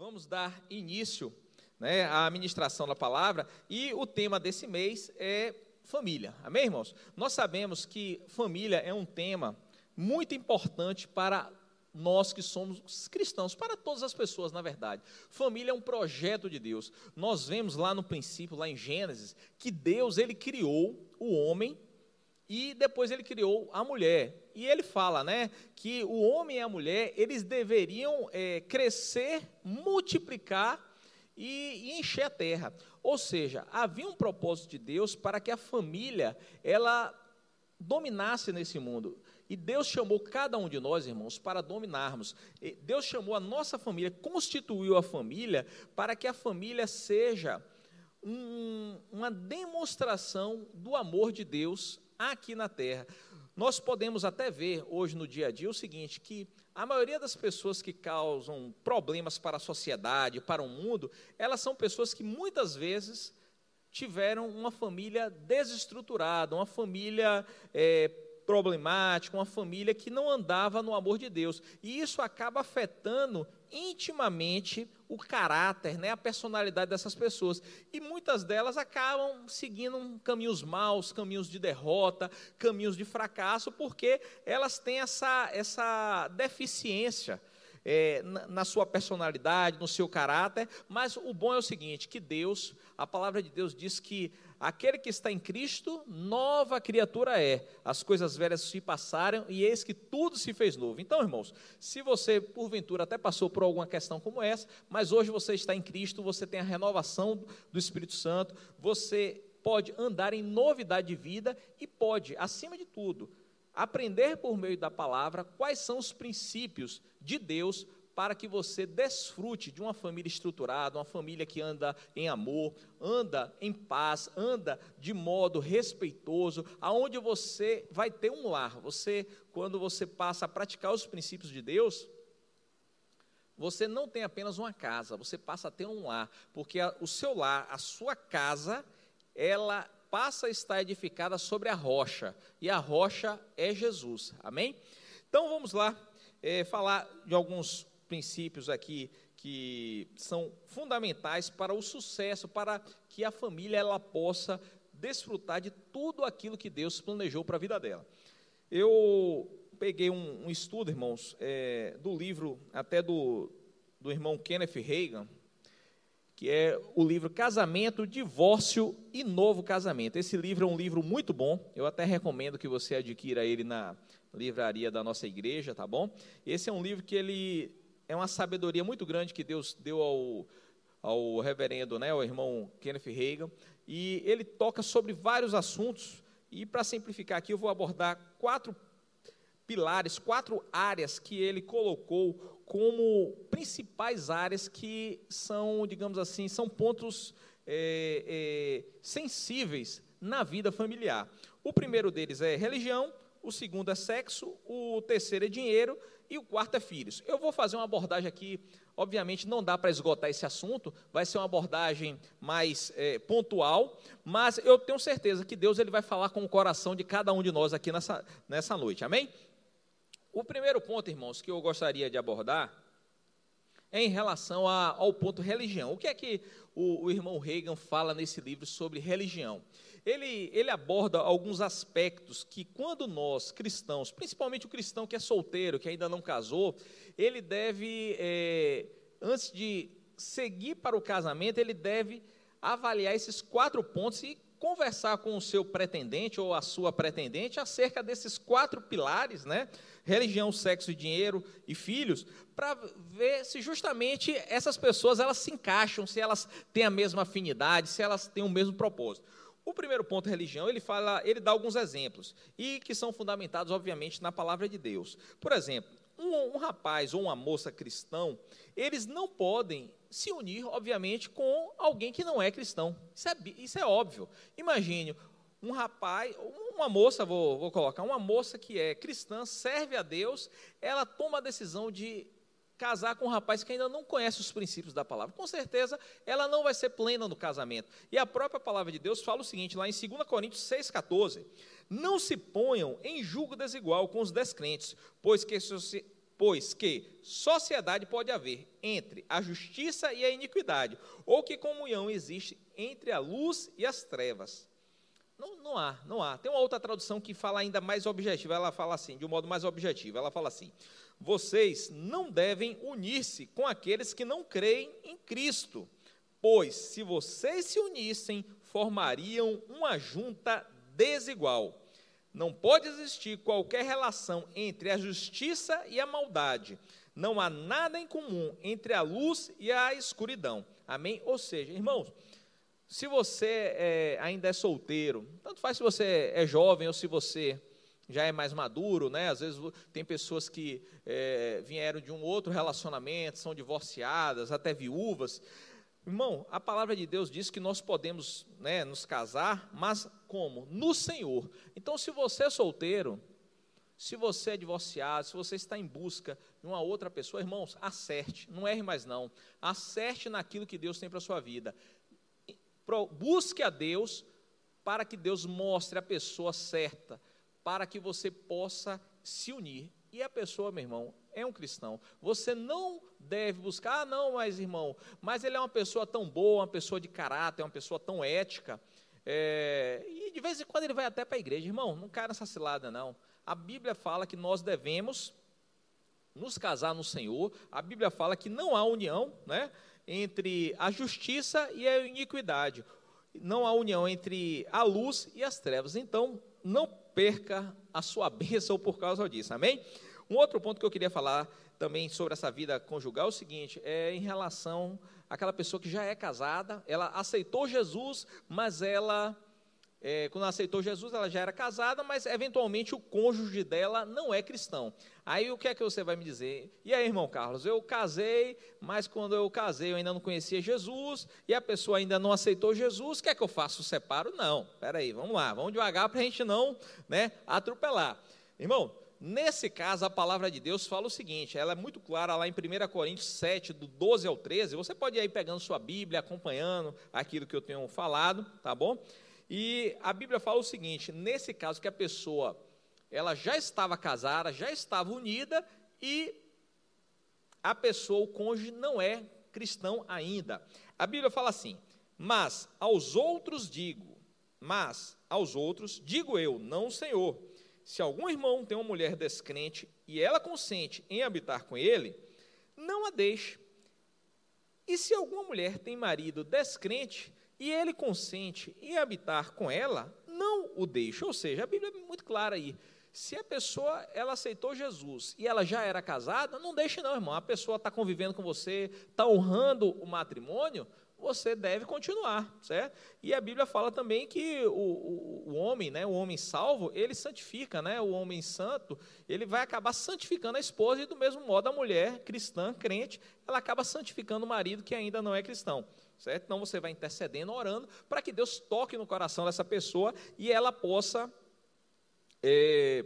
vamos dar início né, à ministração da palavra e o tema desse mês é família. Amém, irmãos? Nós sabemos que família é um tema muito importante para nós que somos cristãos, para todas as pessoas, na verdade. Família é um projeto de Deus. Nós vemos lá no princípio, lá em Gênesis, que Deus ele criou o homem e depois ele criou a mulher. E ele fala, né, que o homem e a mulher eles deveriam é, crescer, multiplicar e, e encher a terra. Ou seja, havia um propósito de Deus para que a família ela dominasse nesse mundo. E Deus chamou cada um de nós, irmãos, para dominarmos. Deus chamou a nossa família, constituiu a família, para que a família seja um, uma demonstração do amor de Deus aqui na terra. Nós podemos até ver hoje no dia a dia o seguinte: que a maioria das pessoas que causam problemas para a sociedade, para o mundo, elas são pessoas que muitas vezes tiveram uma família desestruturada, uma família é, problemática, uma família que não andava no amor de Deus. E isso acaba afetando intimamente o caráter, né, a personalidade dessas pessoas. E muitas delas acabam seguindo caminhos maus, caminhos de derrota, caminhos de fracasso, porque elas têm essa, essa deficiência é, na, na sua personalidade, no seu caráter. Mas o bom é o seguinte: que Deus, a palavra de Deus diz que Aquele que está em Cristo, nova criatura é. As coisas velhas se passaram e eis que tudo se fez novo. Então, irmãos, se você porventura até passou por alguma questão como essa, mas hoje você está em Cristo, você tem a renovação do Espírito Santo, você pode andar em novidade de vida e pode, acima de tudo, aprender por meio da palavra quais são os princípios de Deus para que você desfrute de uma família estruturada, uma família que anda em amor, anda em paz, anda de modo respeitoso, aonde você vai ter um lar. Você, quando você passa a praticar os princípios de Deus, você não tem apenas uma casa, você passa a ter um lar, porque a, o seu lar, a sua casa, ela passa a estar edificada sobre a rocha, e a rocha é Jesus. Amém? Então vamos lá é, falar de alguns princípios aqui que são fundamentais para o sucesso, para que a família ela possa desfrutar de tudo aquilo que Deus planejou para a vida dela. Eu peguei um, um estudo, irmãos, é, do livro até do, do irmão Kenneth Reagan, que é o livro Casamento, Divórcio e Novo Casamento. Esse livro é um livro muito bom, eu até recomendo que você adquira ele na livraria da nossa igreja, tá bom? Esse é um livro que ele é uma sabedoria muito grande que Deus deu ao, ao reverendo, né, ao irmão Kenneth Reagan, e ele toca sobre vários assuntos, e para simplificar aqui, eu vou abordar quatro pilares, quatro áreas que ele colocou como principais áreas que são, digamos assim, são pontos é, é, sensíveis na vida familiar. O primeiro deles é religião, o segundo é sexo, o terceiro é dinheiro e o quarto é filhos. Eu vou fazer uma abordagem aqui, obviamente não dá para esgotar esse assunto, vai ser uma abordagem mais é, pontual, mas eu tenho certeza que Deus ele vai falar com o coração de cada um de nós aqui nessa, nessa noite, amém? O primeiro ponto, irmãos, que eu gostaria de abordar é em relação a, ao ponto religião. O que é que o, o irmão Reagan fala nesse livro sobre religião? ele, ele aborda alguns aspectos que, quando nós cristãos, principalmente o cristão que é solteiro, que ainda não casou, ele deve, é, antes de seguir para o casamento, ele deve avaliar esses quatro pontos e conversar com o seu pretendente ou a sua pretendente acerca desses quatro pilares, né? Religião, sexo, dinheiro e filhos, para ver se justamente essas pessoas elas se encaixam, se elas têm a mesma afinidade, se elas têm o mesmo propósito. O primeiro ponto, religião, ele fala, ele dá alguns exemplos e que são fundamentados, obviamente, na palavra de Deus. Por exemplo, um, um rapaz ou uma moça cristão, eles não podem se unir, obviamente, com alguém que não é cristão. Isso é, isso é óbvio. Imagine um rapaz, uma moça, vou, vou colocar, uma moça que é cristã, serve a Deus, ela toma a decisão de casar com um rapaz que ainda não conhece os princípios da palavra. Com certeza, ela não vai ser plena no casamento. E a própria palavra de Deus fala o seguinte, lá em 2 Coríntios 6,14: Não se ponham em julgo desigual com os descrentes, pois que, se, pois, que sociedade pode haver entre a justiça e a iniquidade, ou que comunhão existe entre a luz e as trevas. Não, não há, não há. Tem uma outra tradução que fala ainda mais objetiva. Ela fala assim, de um modo mais objetivo. Ela fala assim: vocês não devem unir-se com aqueles que não creem em Cristo, pois se vocês se unissem, formariam uma junta desigual. Não pode existir qualquer relação entre a justiça e a maldade. Não há nada em comum entre a luz e a escuridão. Amém? Ou seja, irmãos, se você é, ainda é solteiro, tanto faz se você é jovem ou se você já é mais maduro, né? Às vezes tem pessoas que é, vieram de um outro relacionamento, são divorciadas, até viúvas. Irmão, a palavra de Deus diz que nós podemos né, nos casar, mas como? No Senhor. Então, se você é solteiro, se você é divorciado, se você está em busca de uma outra pessoa, irmãos, acerte, não erre mais não. Acerte naquilo que Deus tem para a sua vida. Busque a Deus para que Deus mostre a pessoa certa, para que você possa se unir. E a pessoa, meu irmão, é um cristão. Você não deve buscar, ah, não, mas irmão, mas ele é uma pessoa tão boa, uma pessoa de caráter, uma pessoa tão ética. É, e de vez em quando ele vai até para a igreja. Irmão, não cai nessa cilada, não. A Bíblia fala que nós devemos nos casar no Senhor. A Bíblia fala que não há união né, entre a justiça e a iniquidade. Não há união entre a luz e as trevas. Então, não perca a sua bênção por causa disso. Amém? Um outro ponto que eu queria falar também sobre essa vida conjugal é o seguinte: é em relação àquela pessoa que já é casada, ela aceitou Jesus, mas ela, é, quando ela aceitou Jesus, ela já era casada, mas eventualmente o cônjuge dela não é cristão. Aí o que é que você vai me dizer? E aí, irmão Carlos, eu casei, mas quando eu casei eu ainda não conhecia Jesus, e a pessoa ainda não aceitou Jesus, o que é que eu faço? Separo? Não, peraí, vamos lá, vamos devagar para a gente não né, atropelar. Irmão, Nesse caso, a palavra de Deus fala o seguinte, ela é muito clara lá em 1 Coríntios 7, do 12 ao 13, você pode ir pegando sua Bíblia, acompanhando aquilo que eu tenho falado, tá bom? E a Bíblia fala o seguinte, nesse caso que a pessoa, ela já estava casada, já estava unida, e a pessoa, o cônjuge, não é cristão ainda. A Bíblia fala assim, mas aos outros digo, mas aos outros digo eu, não o Senhor, se algum irmão tem uma mulher descrente e ela consente em habitar com ele, não a deixe. E se alguma mulher tem marido descrente e ele consente em habitar com ela, não o deixe. Ou seja, a Bíblia é muito clara aí. Se a pessoa ela aceitou Jesus e ela já era casada, não deixe não, irmão. A pessoa está convivendo com você, está honrando o matrimônio, você deve continuar, certo? E a Bíblia fala também que o, o, o, homem, né, o homem salvo, ele santifica, né? O homem santo, ele vai acabar santificando a esposa e do mesmo modo a mulher cristã, crente, ela acaba santificando o marido que ainda não é cristão, certo? Então você vai intercedendo, orando para que Deus toque no coração dessa pessoa e ela possa é,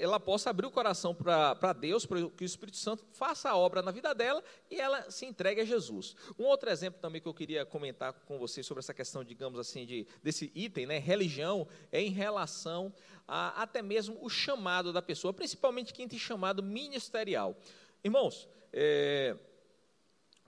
ela possa abrir o coração para Deus, para que o Espírito Santo faça a obra na vida dela e ela se entregue a Jesus. Um outro exemplo também que eu queria comentar com vocês sobre essa questão, digamos assim, de, desse item, né, religião, é em relação a até mesmo o chamado da pessoa, principalmente quem tem chamado ministerial. Irmãos, é,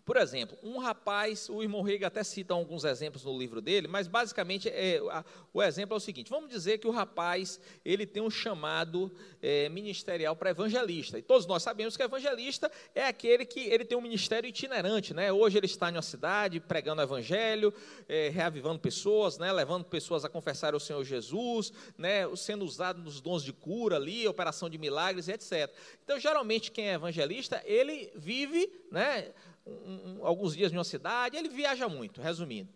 por exemplo, um rapaz, o irmão Rega até cita alguns exemplos no livro dele, mas basicamente é, a, o exemplo é o seguinte: vamos dizer que o rapaz ele tem um chamado é, ministerial para evangelista. E todos nós sabemos que evangelista é aquele que ele tem um ministério itinerante, né? Hoje ele está em uma cidade pregando o evangelho, é, reavivando pessoas, né? levando pessoas a confessar o Senhor Jesus, né? sendo usado nos dons de cura ali, operação de milagres, etc. Então, geralmente quem é evangelista ele vive, né? Um, um, alguns dias em uma cidade, ele viaja muito, resumindo.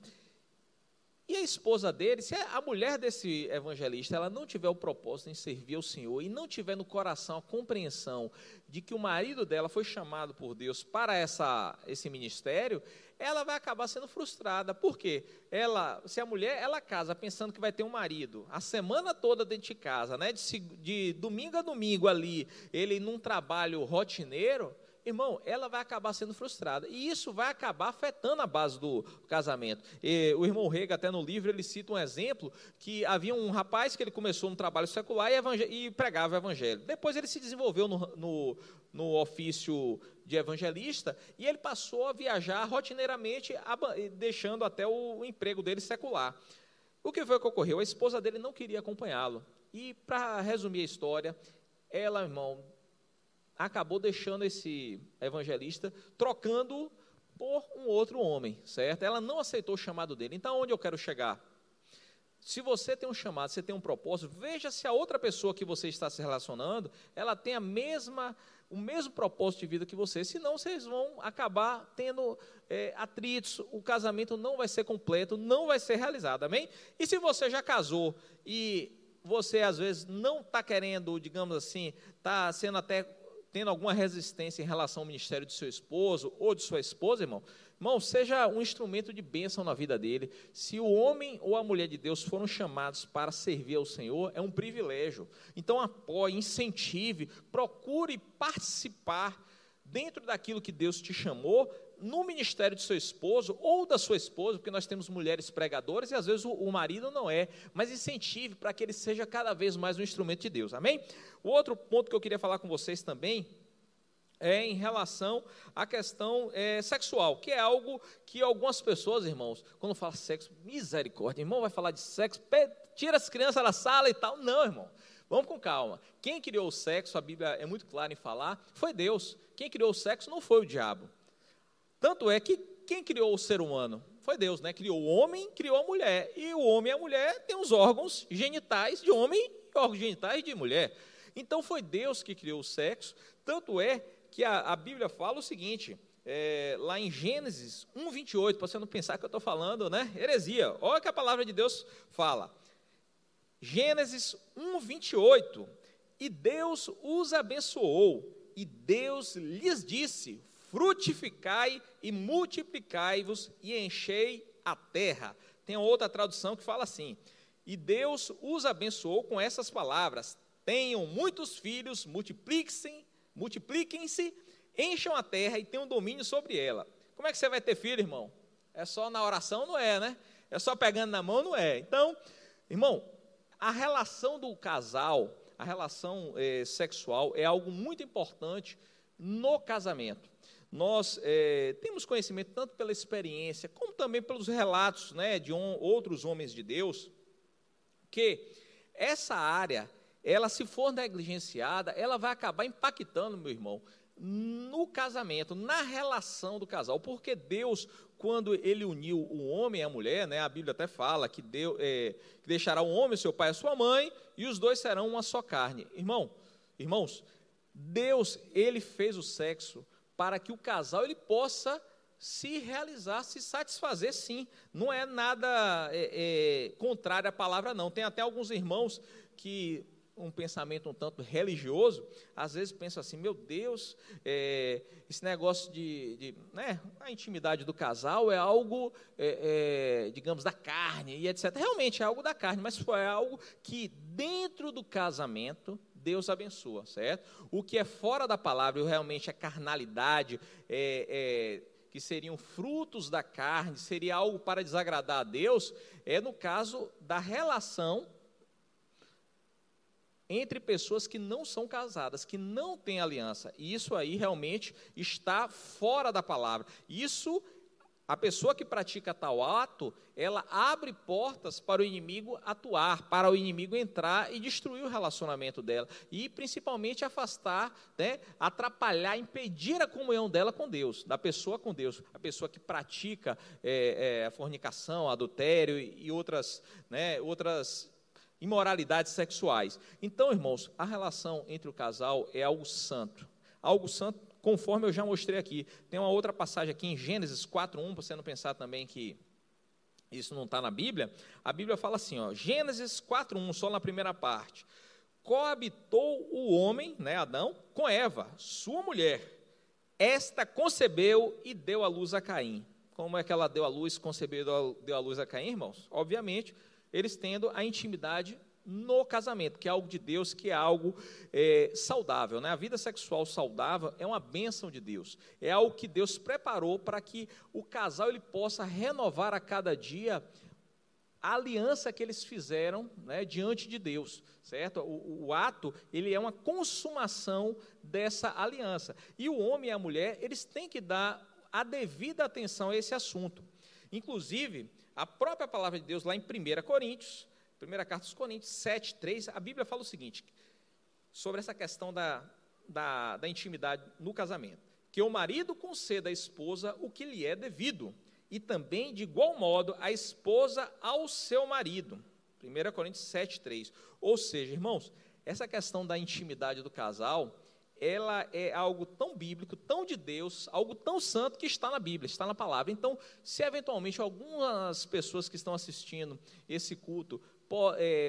E a esposa dele, se a mulher desse evangelista, ela não tiver o propósito em servir ao Senhor e não tiver no coração a compreensão de que o marido dela foi chamado por Deus para essa, esse ministério, ela vai acabar sendo frustrada. Por quê? Ela, se a mulher, ela casa pensando que vai ter um marido, a semana toda dentro de casa, né, de, de domingo a domingo ali, ele num trabalho rotineiro, irmão, ela vai acabar sendo frustrada. E isso vai acabar afetando a base do casamento. E o irmão Rega, até no livro, ele cita um exemplo que havia um rapaz que ele começou no trabalho secular e, e pregava o evangelho. Depois ele se desenvolveu no, no, no ofício de evangelista e ele passou a viajar rotineiramente, deixando até o emprego dele secular. O que foi que ocorreu? A esposa dele não queria acompanhá-lo. E, para resumir a história, ela, irmão, acabou deixando esse evangelista, trocando por um outro homem, certo? Ela não aceitou o chamado dele. Então, onde eu quero chegar? Se você tem um chamado, você tem um propósito, veja se a outra pessoa que você está se relacionando, ela tem a mesma, o mesmo propósito de vida que você, senão vocês vão acabar tendo é, atritos, o casamento não vai ser completo, não vai ser realizado, amém? E se você já casou e você às vezes não está querendo, digamos assim, está sendo até tendo alguma resistência em relação ao ministério de seu esposo ou de sua esposa, irmão, irmão, seja um instrumento de bênção na vida dele. Se o homem ou a mulher de Deus foram chamados para servir ao Senhor, é um privilégio. Então apoie, incentive, procure participar dentro daquilo que Deus te chamou no ministério de seu esposo ou da sua esposa, porque nós temos mulheres pregadoras e às vezes o, o marido não é, mas incentive para que ele seja cada vez mais um instrumento de Deus, amém? O outro ponto que eu queria falar com vocês também é em relação à questão é, sexual, que é algo que algumas pessoas, irmãos, quando fala sexo, misericórdia, irmão vai falar de sexo, tira as crianças da sala e tal. Não, irmão. Vamos com calma. Quem criou o sexo, a Bíblia é muito clara em falar, foi Deus. Quem criou o sexo não foi o diabo. Tanto é que quem criou o ser humano? Foi Deus, né? Criou o homem, criou a mulher. E o homem e a mulher têm os órgãos genitais de homem e órgãos genitais de mulher. Então foi Deus que criou o sexo. Tanto é que a, a Bíblia fala o seguinte, é, lá em Gênesis 1, 28, para você não pensar que eu estou falando, né? Heresia. Olha o que a palavra de Deus fala. Gênesis 1, 28. E Deus os abençoou, e Deus lhes disse: frutificai e multiplicai-vos e enchei a terra. Tem outra tradução que fala assim: E Deus os abençoou com essas palavras: Tenham muitos filhos, multipliquem-se, multipliquem-se, encham a terra e tenham domínio sobre ela. Como é que você vai ter filho, irmão? É só na oração, não é, né? É só pegando na mão, não é. Então, irmão, a relação do casal, a relação eh, sexual é algo muito importante no casamento nós é, temos conhecimento tanto pela experiência, como também pelos relatos né, de outros homens de Deus, que essa área, ela se for negligenciada, ela vai acabar impactando, meu irmão, no casamento, na relação do casal, porque Deus, quando Ele uniu o homem e a mulher, né, a Bíblia até fala que, Deus, é, que deixará o homem, seu pai e sua mãe, e os dois serão uma só carne. Irmão, irmãos, Deus, Ele fez o sexo para que o casal ele possa se realizar, se satisfazer, sim. Não é nada é, é, contrário à palavra, não. Tem até alguns irmãos que um pensamento um tanto religioso, às vezes pensam assim, meu Deus, é, esse negócio de, de, né, a intimidade do casal é algo, é, é, digamos, da carne e etc. Realmente é algo da carne, mas foi algo que dentro do casamento Deus abençoa, certo? O que é fora da palavra, realmente é carnalidade, é, é, que seriam frutos da carne, seria algo para desagradar a Deus, é no caso da relação entre pessoas que não são casadas, que não têm aliança. E isso aí realmente está fora da palavra. Isso a pessoa que pratica tal ato, ela abre portas para o inimigo atuar, para o inimigo entrar e destruir o relacionamento dela. E principalmente afastar, né, atrapalhar, impedir a comunhão dela com Deus, da pessoa com Deus. A pessoa que pratica é, é, a fornicação, adultério e outras, né, outras imoralidades sexuais. Então, irmãos, a relação entre o casal é algo santo. Algo santo conforme eu já mostrei aqui. Tem uma outra passagem aqui em Gênesis 4:1, para você não pensar também que isso não está na Bíblia. A Bíblia fala assim, ó, Gênesis 4:1, só na primeira parte. Coabitou o homem, né, Adão, com Eva, sua mulher. Esta concebeu e deu a luz a Caim. Como é que ela deu a luz, concebeu e deu a luz a Caim, irmãos? Obviamente, eles tendo a intimidade no casamento, que é algo de Deus, que é algo é, saudável. Né? A vida sexual saudável é uma bênção de Deus, é algo que Deus preparou para que o casal ele possa renovar a cada dia a aliança que eles fizeram né, diante de Deus, certo? O, o, ato, ele é uma consumação dessa aliança. E o homem e a mulher, eles têm que dar a devida atenção a esse assunto. Inclusive, a própria palavra de Deus, lá em 1 Coríntios, primeira carta dos Coríntios 7, 3, a Bíblia fala o seguinte, sobre essa questão da, da, da intimidade no casamento, que o marido conceda à esposa o que lhe é devido, e também, de igual modo, a esposa ao seu marido. 1 Coríntios 7, 3. Ou seja, irmãos, essa questão da intimidade do casal, ela é algo tão bíblico, tão de Deus, algo tão santo que está na Bíblia, está na palavra. Então, se eventualmente algumas pessoas que estão assistindo esse culto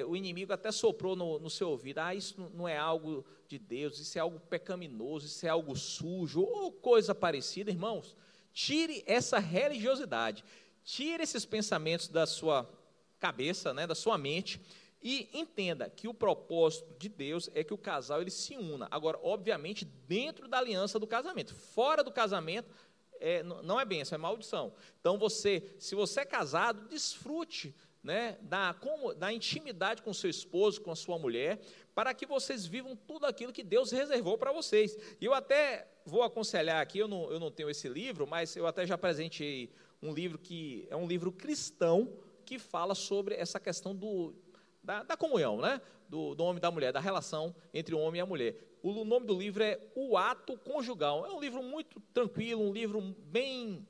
o inimigo até soprou no, no, seu ouvido, ah, isso não é algo de Deus, isso é algo pecaminoso, isso é algo sujo, ou coisa parecida, irmãos, tire essa religiosidade, tire esses pensamentos da sua cabeça, né, da sua mente, e entenda que o propósito de Deus é que o casal ele se una. Agora, obviamente, dentro da aliança do casamento. Fora do casamento, é, não é bênção, é maldição. Então, você, se você é casado, desfrute né, da, como, da intimidade com seu esposo, com a sua mulher, para que vocês vivam tudo aquilo que Deus reservou para vocês. E eu até vou aconselhar aqui, eu não, eu não tenho esse livro, mas eu até já apresentei um livro que é um livro cristão que fala sobre essa questão do, da, da comunhão, né? Do, do, homem e da mulher, da relação entre o homem e a mulher. O, o nome do livro é O Ato Conjugal. É um livro muito tranquilo, um livro bem.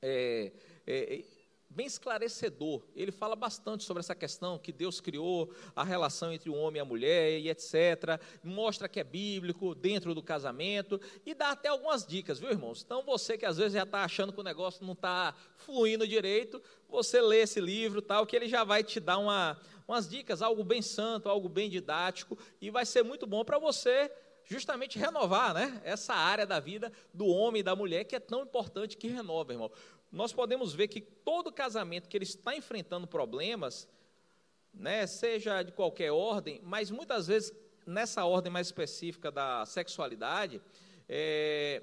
É, é, bem esclarecedor. Ele fala bastante sobre essa questão que Deus criou, a relação entre o homem e a mulher e etc. Mostra que é bíblico dentro do casamento e dá até algumas dicas, viu, irmãos? Então, você que às vezes já está achando que o negócio não está fluindo direito, você lê esse livro, tal, que ele já vai te dar uma, umas dicas, algo bem santo, algo bem didático e vai ser muito bom para você justamente renovar né, essa área da vida do homem e da mulher que é tão importante que renova, irmão nós podemos ver que todo casamento que ele está enfrentando problemas, né, seja de qualquer ordem, mas muitas vezes nessa ordem mais específica da sexualidade, é,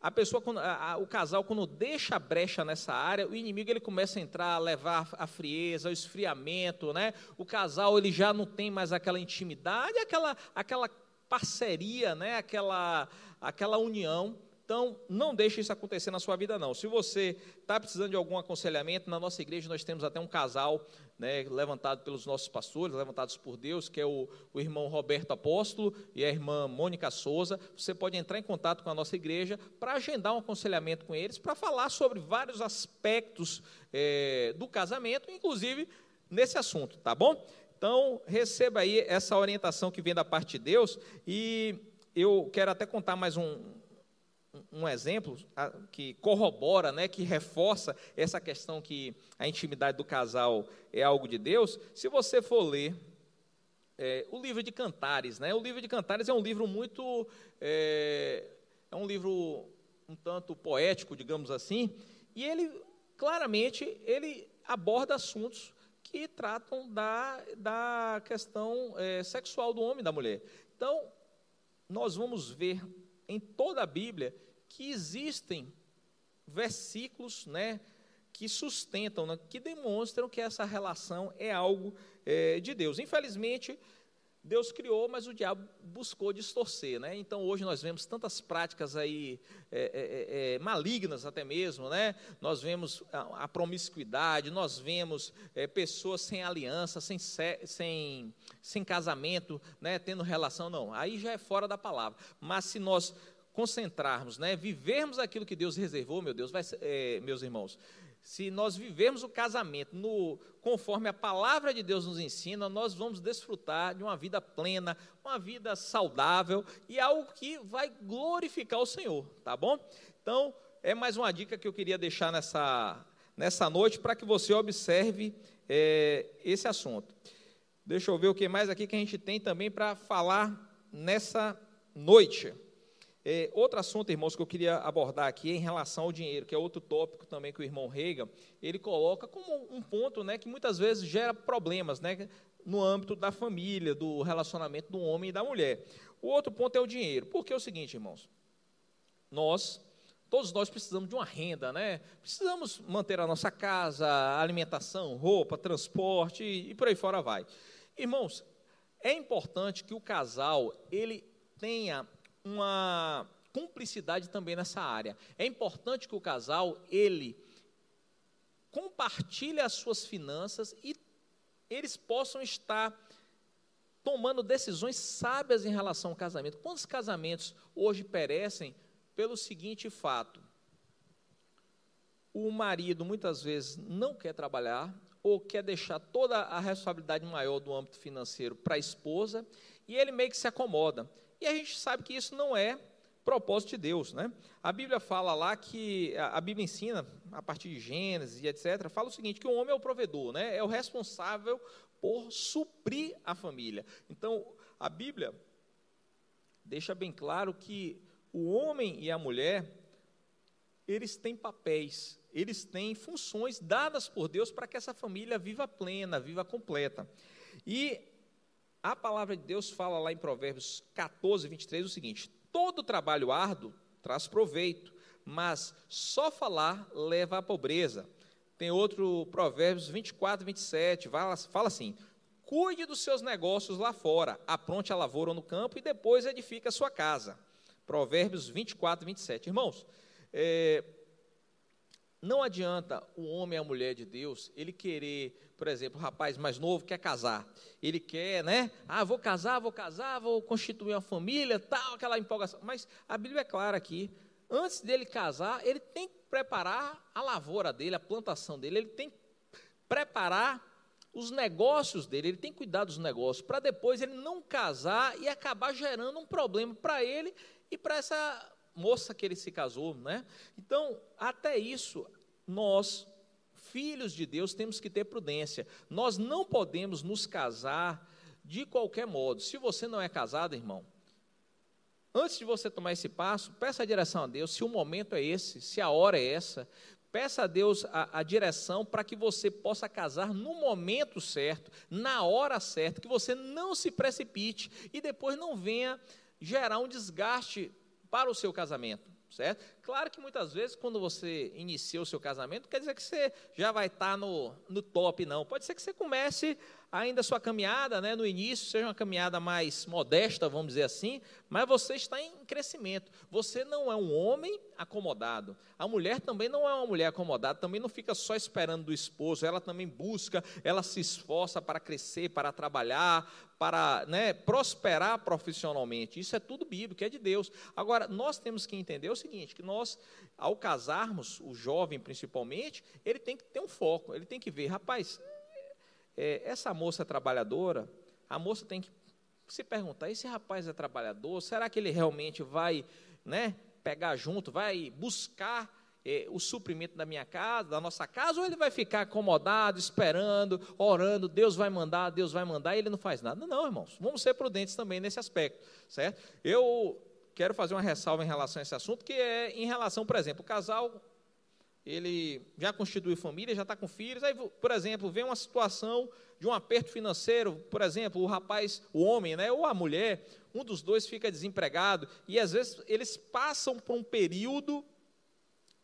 a pessoa, a, a, o casal, quando deixa a brecha nessa área, o inimigo ele começa a entrar, a levar a frieza, o esfriamento, né? O casal ele já não tem mais aquela intimidade, aquela, aquela parceria, né? Aquela, aquela união. Então, não deixe isso acontecer na sua vida, não. Se você está precisando de algum aconselhamento, na nossa igreja nós temos até um casal né, levantado pelos nossos pastores, levantados por Deus, que é o, o, irmão Roberto Apóstolo e a irmã Mônica Souza. Você pode entrar em contato com a nossa igreja para agendar um aconselhamento com eles, para falar sobre vários aspectos é, do casamento, inclusive nesse assunto, tá bom? Então, receba aí essa orientação que vem da parte de Deus e eu quero até contar mais um, um exemplo que corrobora, né, que reforça essa questão que a intimidade do casal é algo de Deus, se você for ler é, o livro de Cantares, né, o livro de Cantares é um livro muito, é, é um livro um tanto poético, digamos assim, e ele claramente ele aborda assuntos que tratam da, da questão é, sexual do homem e da mulher. Então, nós vamos ver em toda a Bíblia que existem versículos né, que sustentam, né, que demonstram que essa relação é algo é, de Deus. Infelizmente, Deus criou, mas o diabo buscou distorcer, né? Então hoje nós vemos tantas práticas aí é, é, é, é malignas até mesmo, né? Nós vemos a, a promiscuidade, nós vemos é, pessoas sem aliança, sem, sem, sem casamento, né? Tendo relação, não. Aí já é fora da palavra. Mas se nós concentrarmos, né, vivermos aquilo que Deus reservou, meu Deus, vai, é, meus irmãos, se nós vivermos o casamento no, conforme a palavra de Deus nos ensina, nós vamos desfrutar de uma vida plena, uma vida saudável e algo que vai glorificar o Senhor, tá bom? Então, é mais uma dica que eu queria deixar nessa, nessa noite para que você observe é, esse assunto. Deixa eu ver o que mais aqui que a gente tem também para falar nessa noite. É, outro assunto, irmãos, que eu queria abordar aqui em relação ao dinheiro, que é outro tópico também que o irmão Rega, ele coloca como um ponto né, que muitas vezes gera problemas né, no âmbito da família, do relacionamento do homem e da mulher. O outro ponto é o dinheiro. Porque é o seguinte, irmãos, nós, todos nós precisamos de uma renda, né? Precisamos manter a nossa casa, alimentação, roupa, transporte e, e por aí fora vai. Irmãos, é importante que o casal ele tenha uma cumplicidade também nessa área. É importante que o casal ele compartilhe as suas finanças e eles possam estar tomando decisões sábias em relação ao casamento. Quantos casamentos hoje perecem pelo seguinte fato: o marido muitas vezes não quer trabalhar ou quer deixar toda a responsabilidade maior do âmbito financeiro para a esposa e ele meio que se acomoda. E a gente sabe que isso não é propósito de Deus, né? A Bíblia fala lá que a Bíblia ensina a partir de Gênesis e etc. Fala o seguinte que o homem é o provedor, né? É o responsável por suprir a família. Então a Bíblia deixa bem claro que o homem e a mulher eles têm papéis, eles têm funções dadas por Deus para que essa família viva plena, viva completa. E a palavra de Deus fala lá em Provérbios 14, 23 o seguinte: todo trabalho árduo traz proveito, mas só falar leva à pobreza. Tem outro Provérbios 24, 27, fala, assim: cuide dos seus negócios lá fora, apronte a lavoura no campo e depois edifique a sua casa. Provérbios 24, 27. Irmãos, é, não adianta o homem e a mulher de Deus, ele querer, por exemplo, o rapaz mais novo quer casar. Ele quer, né? Ah, vou casar, vou casar, vou constituir uma família, tal, aquela empolgação. Mas a Bíblia é clara aqui. Antes dele casar, ele tem que preparar a lavoura dele, a plantação dele, ele tem que preparar os negócios dele, ele tem que cuidar dos negócios, para depois ele não casar e acabar gerando um problema para ele e para essa moça que ele se casou, né? Então, até isso, nós, filhos de Deus, temos que ter prudência. Nós não podemos nos casar de qualquer modo. Se você não é casado, irmão, antes de você tomar esse passo, peça a direção a Deus, se o momento é esse, se a hora é essa, peça a Deus a, a direção para que você possa casar no momento certo, na hora certa, que você não se precipite e depois não venha gerar um desgaste para o seu casamento, certo? Claro que muitas vezes, quando você inicia o seu casamento, quer dizer que você já vai estar no, no top, não. Pode ser que você comece ainda a sua caminhada, né, no início, seja uma caminhada mais modesta, vamos dizer assim, mas você está em crescimento. Você não é um homem acomodado. A mulher também não é uma mulher acomodada, também não fica só esperando do esposo, ela também busca, ela se esforça para crescer, para trabalhar, para né, prosperar profissionalmente. Isso é tudo bíblico, é de Deus. Agora, nós temos que entender o seguinte, que nós, ao casarmos, o jovem principalmente, ele tem que ter um foco, ele tem que ver, rapaz, é, essa moça trabalhadora, a moça tem que se perguntar: esse rapaz é trabalhador? Será que ele realmente vai né, pegar junto, vai buscar é, o suprimento da minha casa, da nossa casa, ou ele vai ficar acomodado, esperando, orando, Deus vai mandar, Deus vai mandar, e ele não faz nada? Não, irmãos, vamos ser prudentes também nesse aspecto, certo? Eu quero fazer uma ressalva em relação a esse assunto, que é em relação, por exemplo, o casal ele já constituiu família, já está com filhos, aí, por exemplo, vem uma situação de um aperto financeiro, por exemplo, o rapaz, o homem, né, ou a mulher, um dos dois fica desempregado, e às vezes eles passam por um período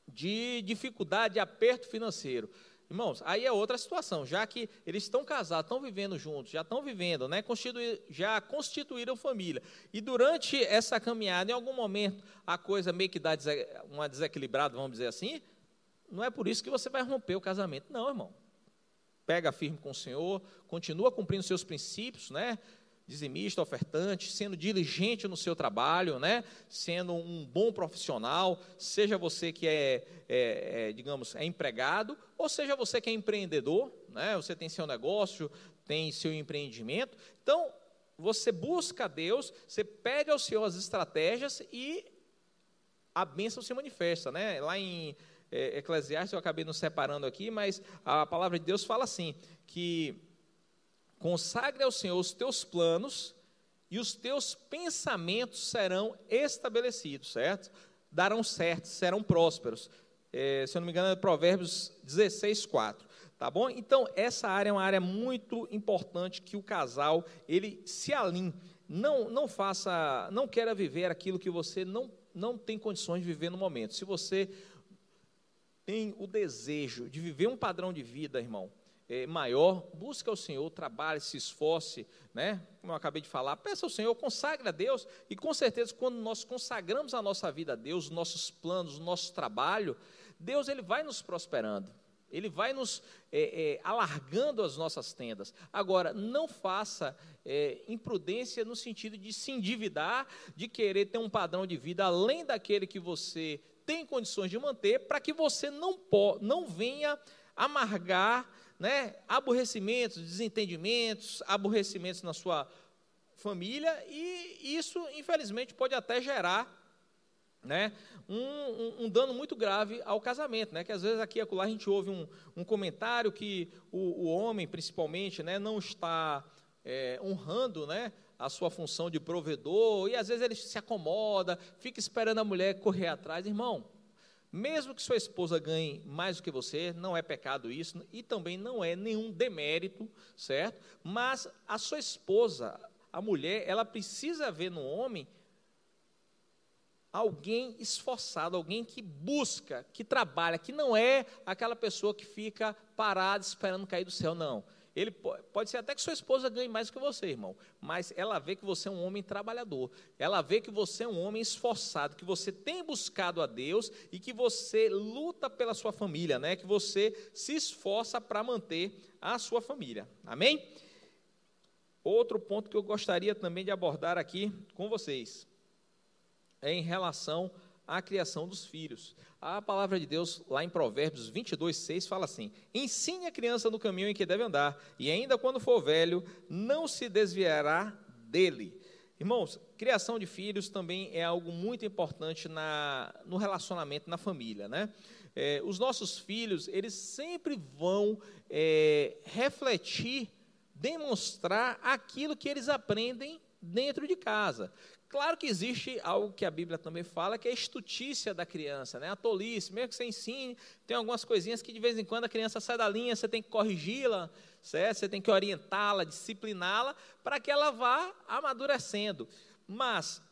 de dificuldade, de aperto financeiro. Irmãos, aí é outra situação, já que eles estão casados, estão vivendo juntos, já estão vivendo, né, constituir, já constituíram família. E durante essa caminhada, em algum momento, a coisa meio que dá uma desequilibrada, vamos dizer assim, não é por isso que você vai romper o casamento, não, irmão. Pega firme com o Senhor, continua cumprindo seus princípios, né? Dizimista, ofertante, sendo diligente no seu trabalho, né? Sendo um bom profissional, seja você que é, é, é digamos, é empregado, ou seja você que é empreendedor, né? Você tem seu negócio, tem seu empreendimento. Então, você busca Deus, você pede ao Senhor as estratégias e a bênção se manifesta, né? Lá em é, Eclesiastes, eu acabei nos separando aqui, mas a palavra de Deus fala assim: que consagre ao Senhor os teus planos e os teus pensamentos serão estabelecidos, certo? Darão certo, serão prósperos. É, se eu não me engano, é Provérbios 16, 4. Tá bom? Então, essa área é uma área muito importante que o casal ele se alinhe. Não, não faça, não queira viver aquilo que você não, não tem condições de viver no momento. Se você tem o desejo de viver um padrão de vida, irmão, é, maior, busque ao Senhor, trabalhe, se esforce, né? Como eu acabei de falar, peça ao Senhor, consagre a Deus, e com certeza, quando nós consagramos a nossa vida a Deus, os nossos planos, o nosso trabalho, Deus ele vai nos prosperando. Ele vai nos é, é, alargando as nossas tendas. Agora, não faça é, imprudência no sentido de se endividar, de querer ter um padrão de vida além daquele que você tem condições de manter, para que você não, não venha amargar né, aborrecimentos, desentendimentos, aborrecimentos na sua família, e isso, infelizmente, pode até gerar né, um, um, um, dano muito grave ao casamento, né, que às vezes aqui e acolá a gente ouve um, um comentário que o, o, homem, principalmente, né, não está é, honrando né, a sua função de provedor, e às vezes ele se acomoda, fica esperando a mulher correr atrás. Irmão, mesmo que sua esposa ganhe mais do que você, não é pecado isso, e também não é nenhum demérito, certo? Mas a sua esposa, a mulher, ela precisa ver no homem alguém esforçado, alguém que busca, que trabalha, que não é aquela pessoa que fica parada esperando cair do céu, não. Ele pode, ser até que sua esposa ganhe mais do que você, irmão, mas ela vê que você é um homem trabalhador. Ela vê que você é um homem esforçado, que você tem buscado a Deus e que você luta pela sua família, né? Que você se esforça para manter a sua família. Amém? Outro ponto que eu gostaria também de abordar aqui com vocês é em relação à criação dos filhos. A palavra de Deus, lá em Provérbios 22, 6, fala assim: Ensine a criança no caminho em que deve andar, e ainda quando for velho, não se desviará dele. Irmãos, criação de filhos também é algo muito importante na, no relacionamento, na família, né? É, os nossos filhos, eles sempre vão é, refletir, demonstrar aquilo que eles aprendem dentro de casa. Claro que existe algo que a Bíblia também fala, que é a estutícia da criança, né? a tolice. Mesmo que você ensine, tem algumas coisinhas que de vez em quando a criança sai da linha, você tem que corrigi-la, você tem que orientá-la, discipliná-la, para que ela vá amadurecendo. Mas,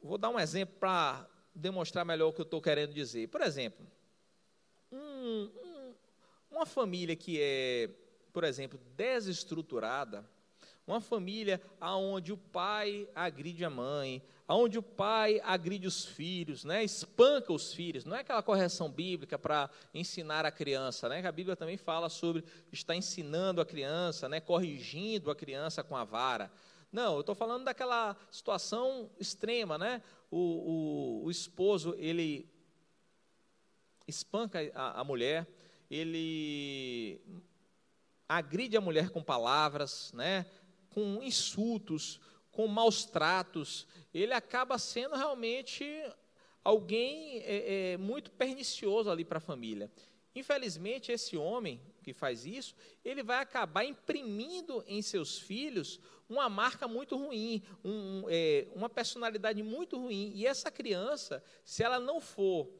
vou dar um exemplo para demonstrar melhor o que eu estou querendo dizer. Por exemplo, um, um, uma família que é, por exemplo, desestruturada, uma família onde o pai agride a mãe, onde o pai agride os filhos, né? espanca os filhos. Não é aquela correção bíblica para ensinar a criança, né? que a Bíblia também fala sobre estar ensinando a criança, né? corrigindo a criança com a vara. Não, eu estou falando daquela situação extrema, né? O, o, o esposo, ele espanca a, a mulher, ele agride a mulher com palavras, né? Com insultos, com maus tratos, ele acaba sendo realmente alguém é, é, muito pernicioso ali para a família. Infelizmente, esse homem que faz isso, ele vai acabar imprimindo em seus filhos uma marca muito ruim, um, é, uma personalidade muito ruim. E essa criança, se ela não for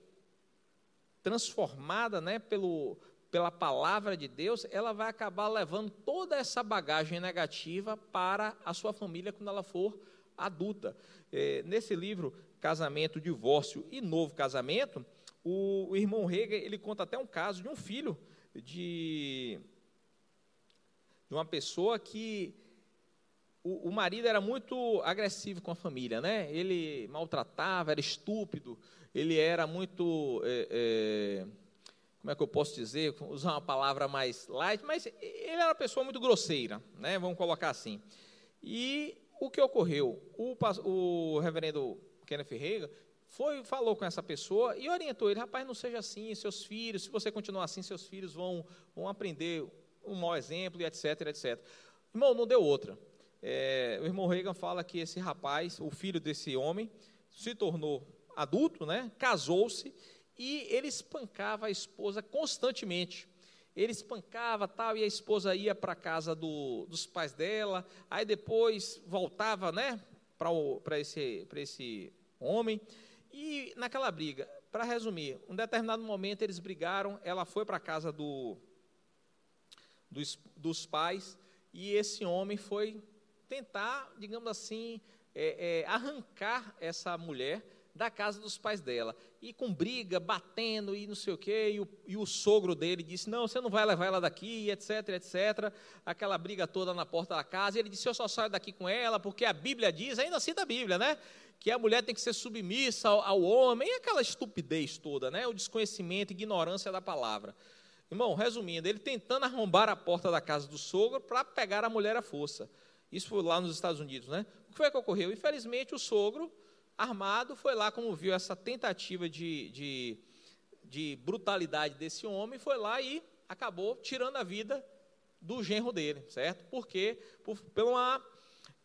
transformada né, pelo, pela palavra de Deus, ela vai acabar levando toda essa bagagem negativa para a sua família quando ela for adulta. É, nesse livro, Casamento, Divórcio e Novo Casamento, o, o irmão Rega, ele conta até um caso de um filho de, de uma pessoa que o, o, marido era muito agressivo com a família, né? Ele maltratava, era estúpido, ele era muito... É, é, como é que eu posso dizer, usar uma palavra mais light, mas ele era uma pessoa muito grosseira, né? vamos colocar assim. E o que ocorreu? O, o reverendo Kenneth Reagan foi, falou com essa pessoa e orientou ele, rapaz, não seja assim, seus filhos, se você continuar assim, seus filhos vão, vão aprender um mau exemplo, e etc, etc. Irmão, não deu outra. É, o irmão Reagan fala que esse rapaz, o filho desse homem, se tornou adulto, né? casou-se, e ele espancava a esposa constantemente. ele espancava tal, e a esposa ia para a casa do, dos pais dela, aí depois voltava né, para esse, esse homem. E naquela briga, para resumir, um determinado momento eles brigaram, ela foi para a casa do, dos, dos pais, e esse homem foi tentar, digamos assim, é, é, arrancar essa mulher da casa dos pais dela. E com briga, batendo e não sei o quê, e o, e o sogro dele disse: Não, você não vai levar ela daqui, etc, etc. Aquela briga toda na porta da casa. E ele disse: Eu só saio daqui com ela, porque a Bíblia diz, ainda assim da Bíblia, né? Que a mulher tem que ser submissa ao, ao homem, e aquela estupidez toda, né? O desconhecimento, ignorância da palavra. Irmão, resumindo, ele tentando arrombar a porta da casa do sogro para pegar a mulher à força. Isso foi lá nos Estados Unidos, né? O que foi que ocorreu? Infelizmente, o sogro armado, foi lá, como viu essa tentativa de, de, de brutalidade desse homem, foi lá e acabou tirando a vida do genro dele, certo? Porque por, pela, uma,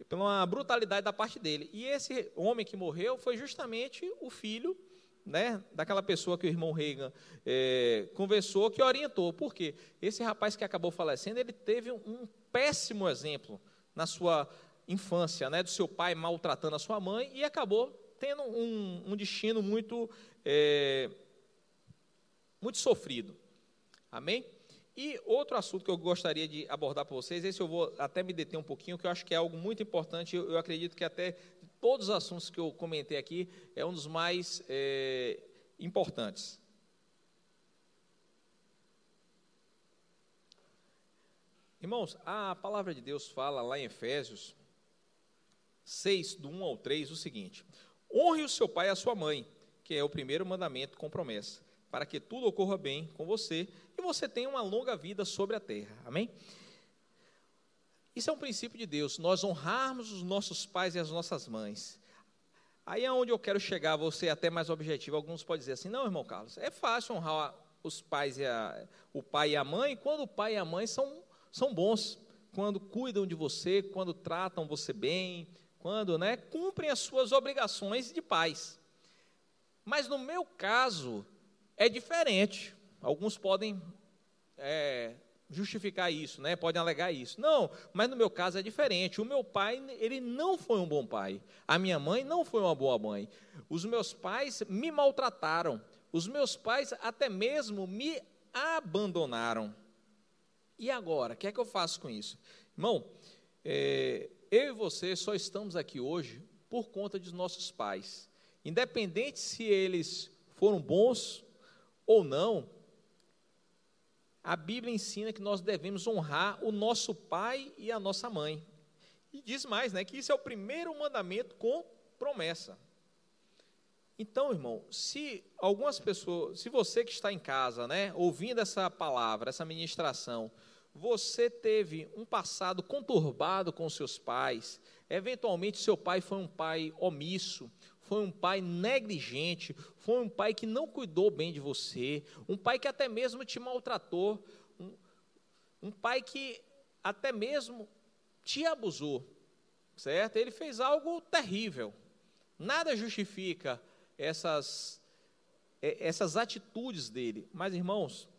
pela uma brutalidade da parte dele. E esse homem que morreu foi justamente o filho né, daquela pessoa que o irmão Reagan é, conversou, que orientou. Por quê? Esse rapaz que acabou falecendo, ele teve um péssimo exemplo na sua infância, né, do seu pai maltratando a sua mãe e acabou tendo um, um destino muito, é, muito sofrido. Amém? E outro assunto que eu gostaria de abordar para vocês, esse eu vou até me deter um pouquinho, que eu acho que é algo muito importante, eu, eu acredito que até todos os assuntos que eu comentei aqui, é um dos mais é, importantes. Irmãos, a palavra de Deus fala lá em Efésios 6, do 1 ao 3, o seguinte: Honre o seu pai e a sua mãe, que é o primeiro mandamento com promessa, para que tudo ocorra bem com você e você tenha uma longa vida sobre a terra. Amém? Isso é um princípio de Deus, nós honrarmos os nossos pais e as nossas mães. Aí é onde eu quero chegar, você até mais objetivo. Alguns podem dizer assim: não, irmão Carlos, é fácil honrar os pais e a, o pai e a mãe quando o pai e a mãe são, são bons, quando cuidam de você, quando tratam você bem, quando né, cumprem as suas obrigações de pais. Mas no meu caso, é diferente. Alguns podem é, justificar isso, né? podem alegar isso. Não, mas no meu caso é diferente. O meu pai, ele não foi um bom pai. A minha mãe não foi uma boa mãe. Os meus pais me maltrataram. Os meus pais até mesmo me abandonaram. E agora, o que é que eu faço com isso? Irmão, é, eu e você só estamos aqui hoje por conta de nossos pais. Independente se eles foram bons ou não, a Bíblia ensina que nós devemos honrar o nosso pai e a nossa mãe. E diz mais, né, que isso é o primeiro mandamento com promessa. Então, irmão, se algumas pessoas, se você que está em casa, né, ouvindo essa palavra, essa ministração, você teve um passado conturbado com seus pais, eventualmente seu pai foi um pai omisso, foi um pai negligente, foi um pai que não cuidou bem de você, um pai que até mesmo te maltratou, um, um pai que até mesmo te abusou, certo? Ele fez algo terrível. Nada justifica essas, essas atitudes dele. Mas, irmãos,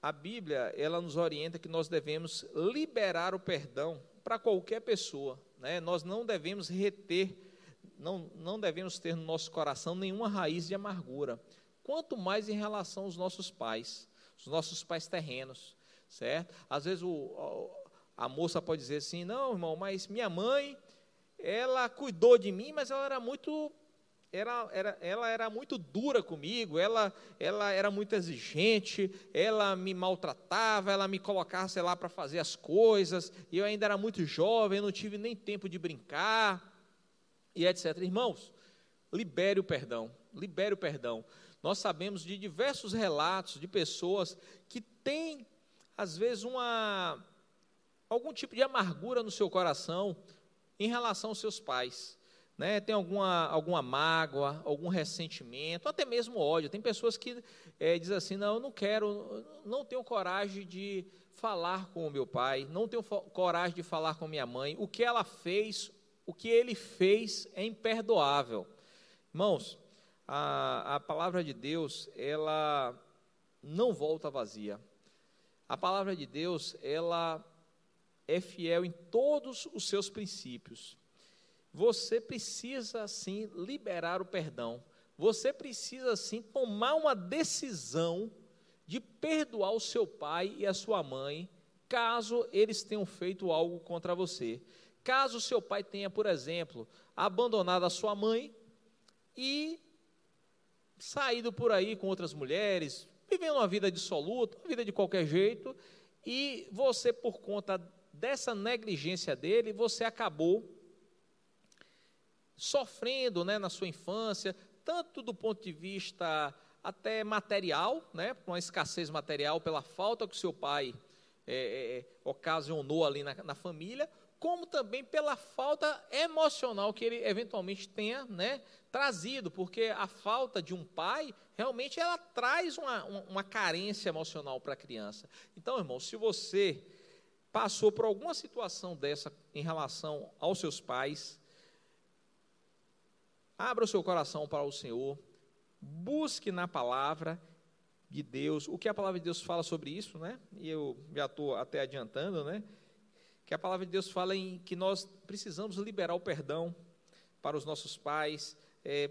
a Bíblia ela nos orienta que nós devemos liberar o perdão para qualquer pessoa. Né? Nós não devemos reter, não, não devemos ter no nosso coração nenhuma raiz de amargura. Quanto mais em relação aos nossos pais, os nossos pais terrenos, certo? Às vezes o, a moça pode dizer assim, não, irmão, mas minha mãe, ela cuidou de mim, mas ela era muito era, era, ela era muito dura comigo, ela, ela era muito exigente, ela me maltratava, ela me colocava, sei lá, para fazer as coisas, e eu ainda era muito jovem, não tive nem tempo de brincar, e etc. Irmãos, libere o perdão, libere o perdão. Nós sabemos de diversos relatos de pessoas que têm, às vezes, uma, algum tipo de amargura no seu coração em relação aos seus pais né, tem alguma, alguma mágoa, algum ressentimento, até mesmo ódio. Tem pessoas que é, dizem assim: não, eu não quero, não tenho coragem de falar com o meu pai, não tenho coragem de falar com minha mãe. O que ela fez, o que ele fez é imperdoável. Irmãos, a, a palavra de Deus, ela não volta vazia. a palavra de Deus, ela é fiel em todos os seus princípios. Você precisa, sim, liberar o perdão. Você precisa, sim, tomar uma decisão de perdoar o seu pai e a sua mãe, caso eles tenham feito algo contra você. Caso seu pai tenha, por exemplo, abandonado a sua mãe e saído por aí com outras mulheres, vivendo uma vida dissoluta, uma vida de qualquer jeito, e você, por conta dessa negligência dele, você acabou sofrendo né, na sua infância, tanto do ponto de vista até material, né, uma escassez material, pela falta que o seu pai é, é, ocasionou ali na, na, família, como também pela falta emocional que ele eventualmente tenha né, trazido, porque a falta de um pai realmente ela traz uma, uma carência emocional para a criança. Então, irmão, se você passou por alguma situação dessa em relação aos seus pais, abra o seu coração para o Senhor, busque na palavra de Deus, o que a palavra de Deus fala sobre isso, né? E eu já estou até adiantando, né? Que a palavra de Deus fala em que nós precisamos liberar o perdão para os nossos pais, é,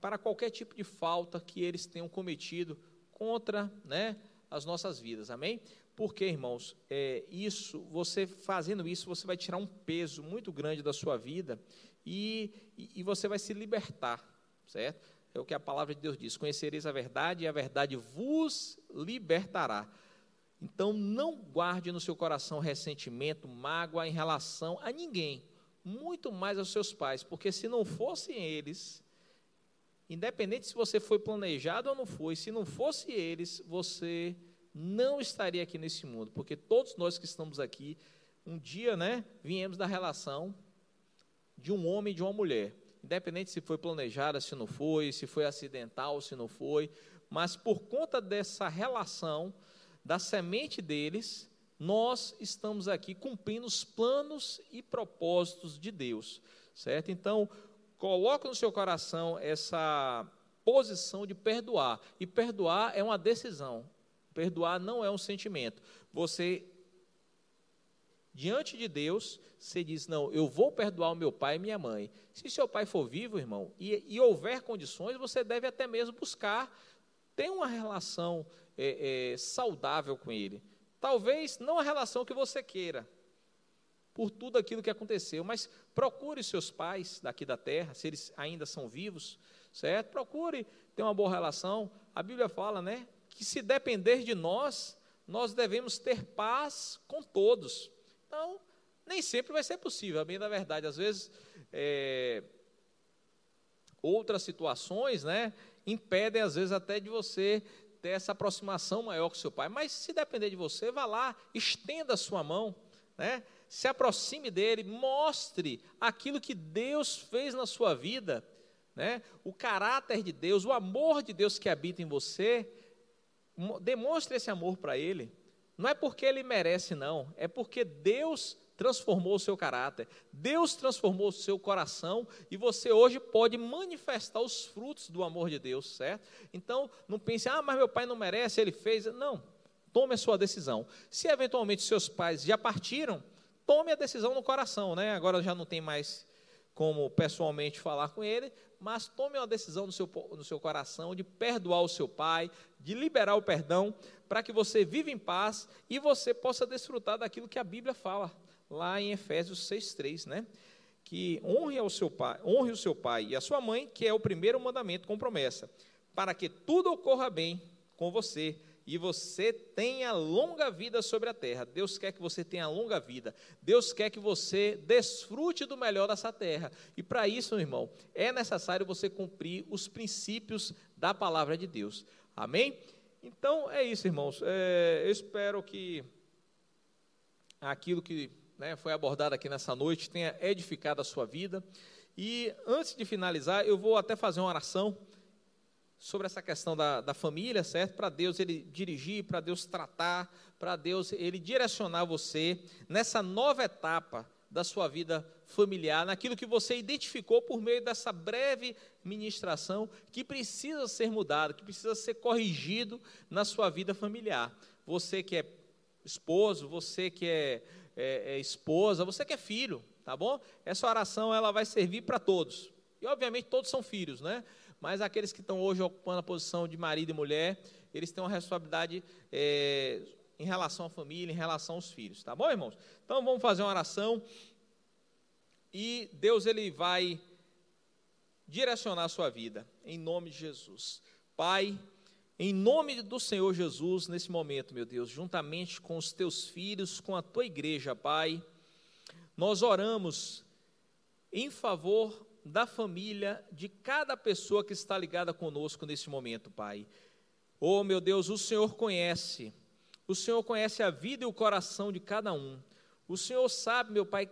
para qualquer tipo de falta que eles tenham cometido contra, né? As nossas vidas, amém? Porque, irmãos, é, isso, você fazendo isso, você vai tirar um peso muito grande da sua vida e, e, você vai se libertar, certo? É o que a palavra de Deus diz: Conhecereis a verdade e a verdade vos libertará. Então, não guarde no seu coração ressentimento, mágoa em relação a ninguém, muito mais aos seus pais, porque se não fossem eles, independente se você foi planejado ou não foi, se não fosse eles, você não estaria aqui nesse mundo, porque todos nós que estamos aqui, um dia, né, viemos da relação de um homem e de uma mulher independente se foi planejada, se não foi, se foi acidental, se não foi, mas por conta dessa relação, da semente deles, nós estamos aqui cumprindo os planos e propósitos de Deus, certo? Então, coloque no seu coração essa posição de perdoar, e perdoar é uma decisão, perdoar não é um sentimento. Você diante de Deus, você diz: Não, eu vou perdoar o meu pai e minha mãe. Se seu pai for vivo, irmão, e, e houver condições, você deve até mesmo buscar ter uma relação é, é, saudável com ele. Talvez não a relação que você queira, por tudo aquilo que aconteceu, mas procure seus pais daqui da terra, se eles ainda são vivos, certo? Procure ter uma boa relação. A Bíblia fala, né, que se depender de nós, nós devemos ter paz com todos. Então, nem sempre vai ser possível, a bem da verdade. Às vezes, é, outras situações, né, impedem, às vezes, até de você ter essa aproximação maior com seu pai. Mas, se depender de você, vá lá, estenda a sua mão, né, se aproxime dele, mostre aquilo que Deus fez na sua vida, né, o caráter de Deus, o amor de Deus que habita em você, demonstre esse amor para ele. Não é porque ele merece, não. É porque Deus transformou o seu caráter, Deus transformou o seu coração e você hoje pode manifestar os frutos do amor de Deus, certo? Então, não pense, ah, mas meu pai não merece, ele fez. Não, tome a sua decisão. Se eventualmente seus pais já partiram, tome a decisão no coração, né? Agora já não tem mais como pessoalmente falar com ele, mas tome uma decisão no seu, no seu coração de perdoar o seu pai, de liberar o perdão, para que você viva em paz e você possa desfrutar daquilo que a Bíblia fala, lá em Efésios 6,3, né? Que honre, ao seu pai, honre o seu pai e a sua mãe, que é o primeiro mandamento com promessa, para que tudo ocorra bem com você e você tenha longa vida sobre a terra. Deus quer que você tenha longa vida. Deus quer que você desfrute do melhor dessa terra. E para isso, meu irmão, é necessário você cumprir os princípios da palavra de Deus. Amém? Então é isso, irmãos. É, eu espero que aquilo que né, foi abordado aqui nessa noite tenha edificado a sua vida. E antes de finalizar, eu vou até fazer uma oração sobre essa questão da, da família, certo? Para Deus ele dirigir, para Deus tratar, para Deus ele direcionar você nessa nova etapa da sua vida familiar, naquilo que você identificou por meio dessa breve ministração que precisa ser mudado, que precisa ser corrigido na sua vida familiar. Você que é esposo, você que é, é, é esposa, você que é filho, tá bom? Essa oração ela vai servir para todos. E obviamente todos são filhos, né? Mas aqueles que estão hoje ocupando a posição de marido e mulher, eles têm uma responsabilidade é, em relação à família, em relação aos filhos, tá bom, irmãos? Então vamos fazer uma oração e Deus ele vai direcionar a sua vida, em nome de Jesus. Pai, em nome do Senhor Jesus, nesse momento, meu Deus, juntamente com os teus filhos, com a tua igreja, Pai, nós oramos em favor da família de cada pessoa que está ligada conosco nesse momento, Pai. Oh, meu Deus, o Senhor conhece, o Senhor conhece a vida e o coração de cada um. O Senhor sabe, meu Pai,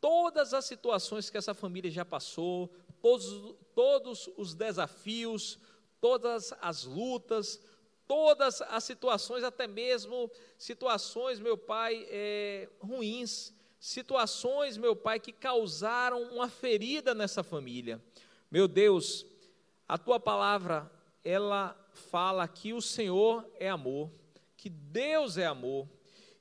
todas as situações que essa família já passou, todos, todos os desafios, todas as lutas, todas as situações, até mesmo situações, meu Pai, é, ruins, situações, meu Pai, que causaram uma ferida nessa família. Meu Deus, a tua palavra, ela fala que o Senhor é amor, que Deus é amor,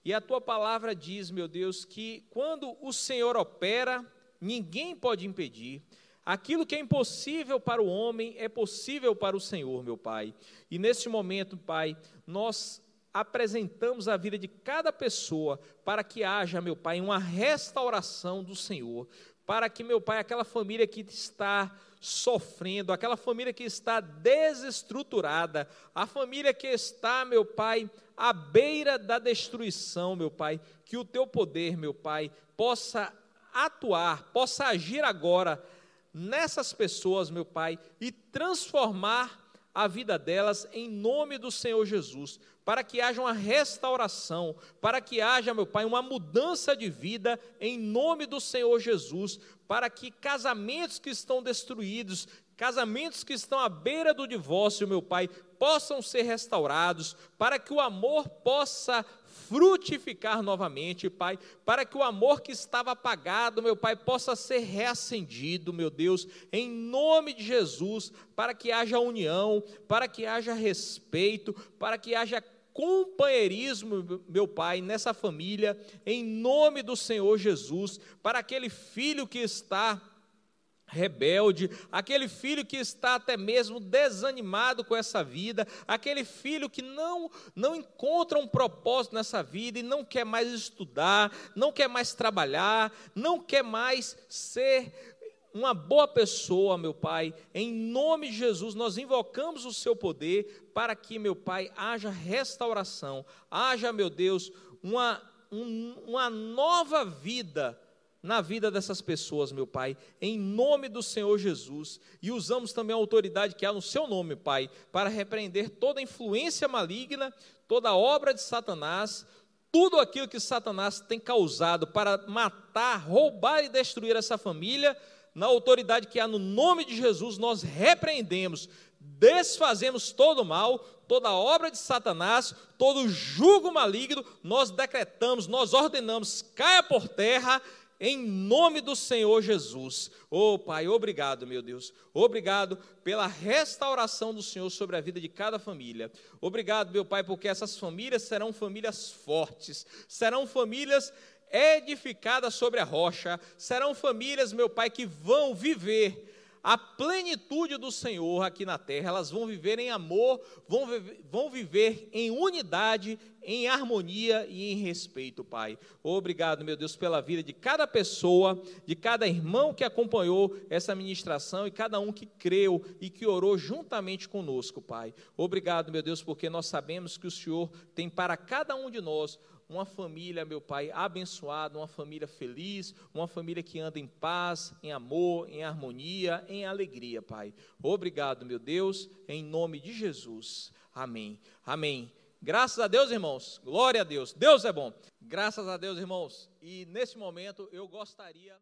e a tua palavra diz, meu Deus, que quando o Senhor opera, ninguém pode impedir. Aquilo que é impossível para o homem é possível para o Senhor, meu Pai. E neste momento, Pai, nós apresentamos a vida de cada pessoa para que haja, meu Pai, uma restauração do Senhor, para que, meu Pai, aquela família que está sofrendo, aquela família que está desestruturada, a família que está, meu Pai, à beira da destruição, meu Pai, que o teu poder, meu Pai, possa atuar, possa agir agora nessas pessoas, meu Pai, e transformar a vida delas em nome do Senhor Jesus, para que haja uma restauração, para que haja, meu Pai, uma mudança de vida em nome do Senhor Jesus, para que casamentos que estão destruídos, casamentos que estão à beira do divórcio, meu Pai, possam ser restaurados, para que o amor possa frutificar novamente, Pai, para que o amor que estava apagado, meu Pai, possa ser reacendido, meu Deus, em nome de Jesus, para que haja união, para que haja respeito, para que haja companheirismo, meu Pai, nessa família, em nome do Senhor Jesus, para aquele filho que está rebelde, aquele filho que está até mesmo desanimado com essa vida, aquele filho que não não encontra um propósito nessa vida e não quer mais estudar, não quer mais trabalhar, não quer mais ser uma boa pessoa, meu Pai, em nome de Jesus, nós invocamos o Seu poder para que, meu Pai, haja restauração, haja, meu Deus, uma, um, uma nova vida na vida dessas pessoas, meu Pai, em nome do Senhor Jesus, e usamos também a autoridade que há no Seu nome, Pai, para repreender toda influência maligna, toda obra de Satanás, tudo aquilo que Satanás tem causado para matar, roubar e destruir essa família, na autoridade que há no nome de Jesus, nós repreendemos, desfazemos todo o mal, toda obra de Satanás, todo jugo maligno, nós decretamos, nós ordenamos, caia por terra em nome do Senhor Jesus. Oh, Pai, obrigado, meu Deus. Obrigado pela restauração do Senhor sobre a vida de cada família. Obrigado, meu Pai, porque essas famílias serão famílias fortes, serão famílias edificadas sobre a rocha, serão famílias, meu Pai, que vão viver a plenitude do Senhor aqui na terra, elas vão viver em amor, vão, vão viver em unidade, em harmonia e em respeito, Pai. Obrigado, meu Deus, pela vida de cada pessoa, de cada irmão que acompanhou essa ministração e cada um que creu e que orou juntamente conosco, Pai. Obrigado, meu Deus, porque nós sabemos que o Senhor tem para cada um de nós uma família, meu Pai, abençoada, uma família feliz, uma família que anda em paz, em amor, em harmonia, em alegria, Pai. Obrigado, meu Deus, em nome de Jesus. Amém. Amém. Graças a Deus, irmãos. Glória a Deus. Deus é bom. Graças a Deus, irmãos. E nesse momento eu gostaria